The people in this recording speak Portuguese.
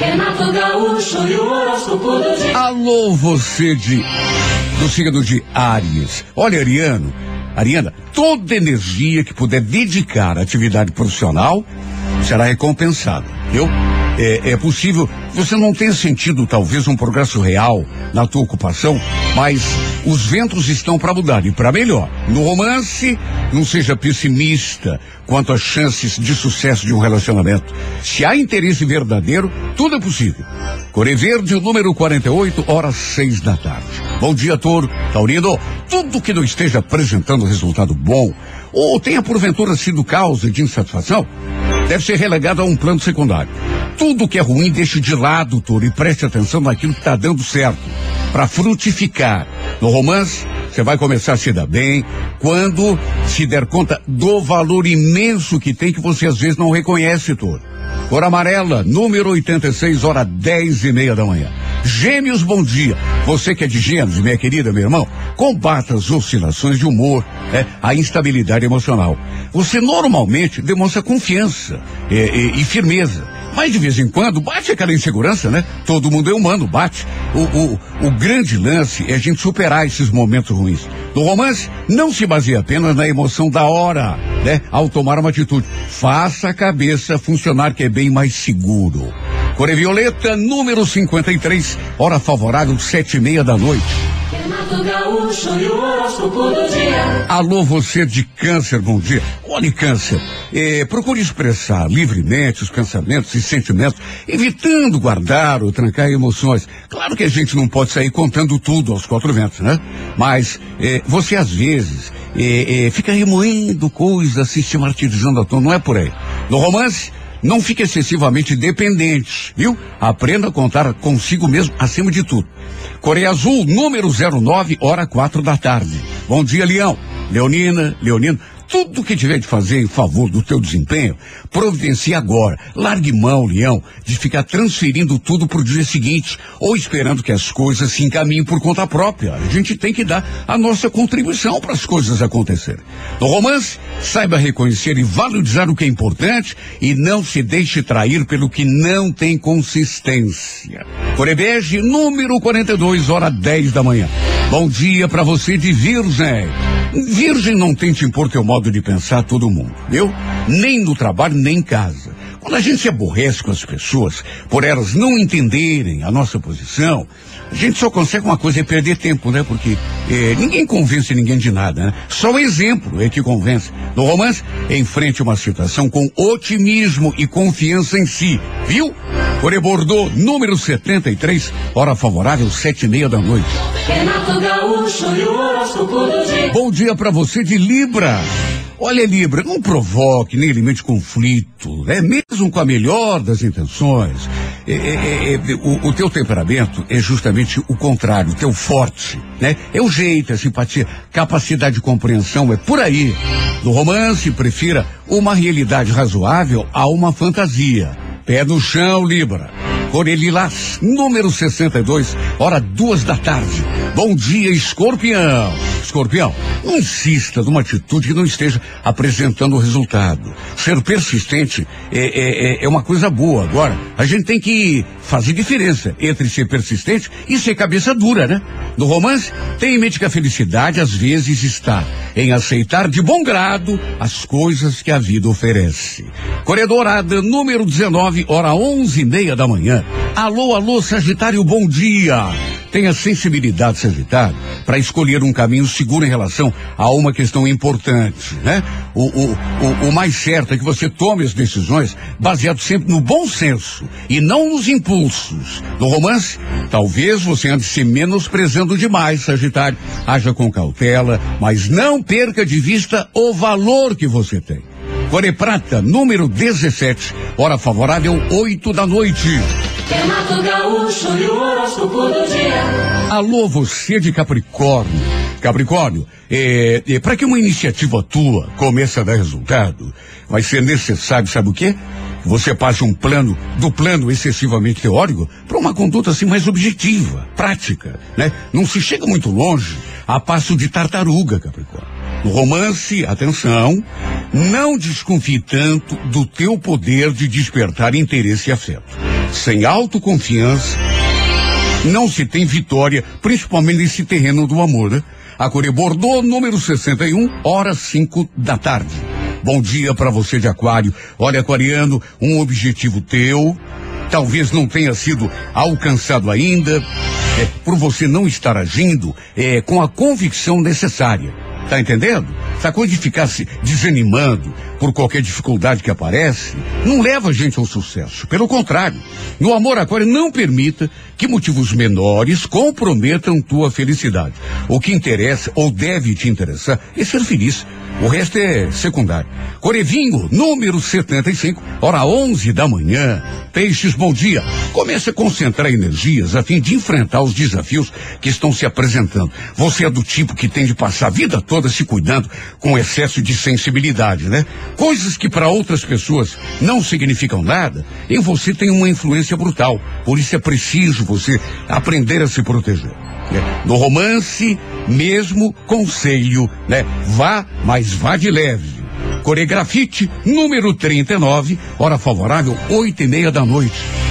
Renato Gaúcho e o horóscopo do dia. Alô, você de do signo de Áries. Olha, Ariano, Ariana, toda energia que puder dedicar à atividade profissional será recompensada, viu? É, é possível, você não tenha sentido talvez um progresso real na tua ocupação, mas os ventos estão para mudar e para melhor. No romance, não seja pessimista quanto às chances de sucesso de um relacionamento. Se há interesse verdadeiro, tudo é possível. Core Verde, número 48, horas seis da tarde. Bom dia, Toro. Taurino, tudo que não esteja apresentando resultado bom ou tenha porventura sido causa de insatisfação, deve ser relegado a um plano secundário. Tudo que é ruim deixe de lado, Toro, e preste atenção naquilo que está dando certo, para frutificar. No romance, você vai começar a se dar bem quando se der conta do valor imenso que tem que você às vezes não reconhece, Toro. Cor amarela, número 86, hora dez e meia da manhã. Gêmeos, bom dia. Você que é de gêmeos, minha querida, meu irmão, combata as oscilações de humor, é, a instabilidade emocional. Você normalmente demonstra confiança e, e, e firmeza. Mas de vez em quando bate aquela insegurança, né? Todo mundo é humano, bate. O, o, o grande lance é a gente superar esses momentos ruins. No romance, não se baseia apenas na emoção da hora, né? Ao tomar uma atitude. Faça a cabeça funcionar que é bem mais seguro. Core Violeta, número 53, hora favorável, sete e meia da noite. Alô, você de câncer, bom dia. Olhe, câncer, eh, procure expressar livremente os pensamentos e sentimentos, evitando guardar ou trancar emoções. Claro que a gente não pode sair contando tudo aos quatro ventos, né? Mas eh, você às vezes eh, fica remoendo coisas, se martirizando à toa, não é por aí. No romance, não fique excessivamente dependente, viu? Aprenda a contar consigo mesmo acima de tudo. Coreia Azul, número 09, hora quatro da tarde. Bom dia, Leão. Leonina, Leonino, tudo que tiver de fazer em favor do teu desempenho, providencie agora. Largue mão, Leão, de ficar transferindo tudo para o dia seguinte ou esperando que as coisas se encaminhem por conta própria. A gente tem que dar a nossa contribuição para as coisas acontecerem. No romance, saiba reconhecer e valorizar o que é importante e não se deixe trair pelo que não tem consistência. Corebege, número 42, hora 10 da manhã. Bom dia para você de Virgem. Virgem não tente impor teu modo de pensar a todo mundo, viu? Nem no trabalho, nem em casa. Quando a gente se aborrece com as pessoas, por elas não entenderem a nossa posição, a gente só consegue uma coisa, é perder tempo, né? Porque eh, ninguém convence ninguém de nada, né? Só o exemplo é que convence. No romance, enfrente uma situação com otimismo e confiança em si, viu? Core Bordeaux, número 73, hora favorável, sete e meia da noite. Renato Gaúcho e o horóscopo do dia. Bom dia para você de Libra. Olha, Libra, não provoque nem alimente conflito, né? Mesmo com a melhor das intenções. É, é, é, o, o teu temperamento é justamente o contrário, o teu forte, né? É o jeito, a simpatia, capacidade de compreensão, é por aí. No romance, prefira uma realidade razoável a uma fantasia. Pé no chão, Libra. Corelilás, número 62, hora duas da tarde. Bom dia, escorpião. Escorpião, não insista numa atitude que não esteja apresentando o resultado. Ser persistente é, é, é- é uma coisa boa. Agora, a gente tem que fazer diferença entre ser persistente e ser cabeça dura, né? No romance, tenha em mente que a felicidade às vezes está em aceitar de bom grado as coisas que a vida oferece. Corredorada, número 19, hora onze e meia da manhã. Alô, alô, Sagitário, bom dia. Tenha sensibilidade, Sagitário, para escolher um caminho seguro em relação a uma questão importante, né? O, o, o, o mais certo é que você tome as decisões baseado sempre no bom senso e não nos impulsos. No romance, talvez você ande se menosprezando demais, Sagitário. Haja com cautela, mas não perca de vista o valor que você tem. Core Prata, número 17, hora favorável, 8 da noite. Renato Gaúcho e o horóscopo do dia. Alô, você de Capricórnio. Capricórnio, é, é, para que uma iniciativa tua comece a dar resultado, vai ser necessário, sabe o quê? Que você passe um plano, do plano excessivamente teórico, para uma conduta assim mais objetiva, prática, né? Não se chega muito longe a passo de tartaruga, Capricórnio. No romance, atenção, não desconfie tanto do teu poder de despertar interesse e afeto. Sem autoconfiança, não se tem vitória, principalmente nesse terreno do amor, né? A Core Bordeaux, número 61, horas 5 da tarde. Bom dia para você de Aquário. Olha, Aquariano, um objetivo teu, talvez não tenha sido alcançado ainda, é, por você não estar agindo é, com a convicção necessária. Tá entendendo? Essa coisa de ficar se desanimando por qualquer dificuldade que aparece, não leva a gente ao sucesso. Pelo contrário, no amor aquário não permita que motivos menores comprometam tua felicidade. O que interessa ou deve te interessar é ser feliz. O resto é secundário. Corevinho, número 75, hora 11 da manhã. Peixes, bom dia. Comece a concentrar energias a fim de enfrentar os desafios que estão se apresentando. Você é do tipo que tem de passar a vida toda se cuidando com excesso de sensibilidade, né? Coisas que para outras pessoas não significam nada, em você tem uma influência brutal. Por isso é preciso você aprender a se proteger. Né? No romance, mesmo conselho, né? Vá, mas vá de leve. Coregrafite, número 39, hora favorável, oito e meia da noite.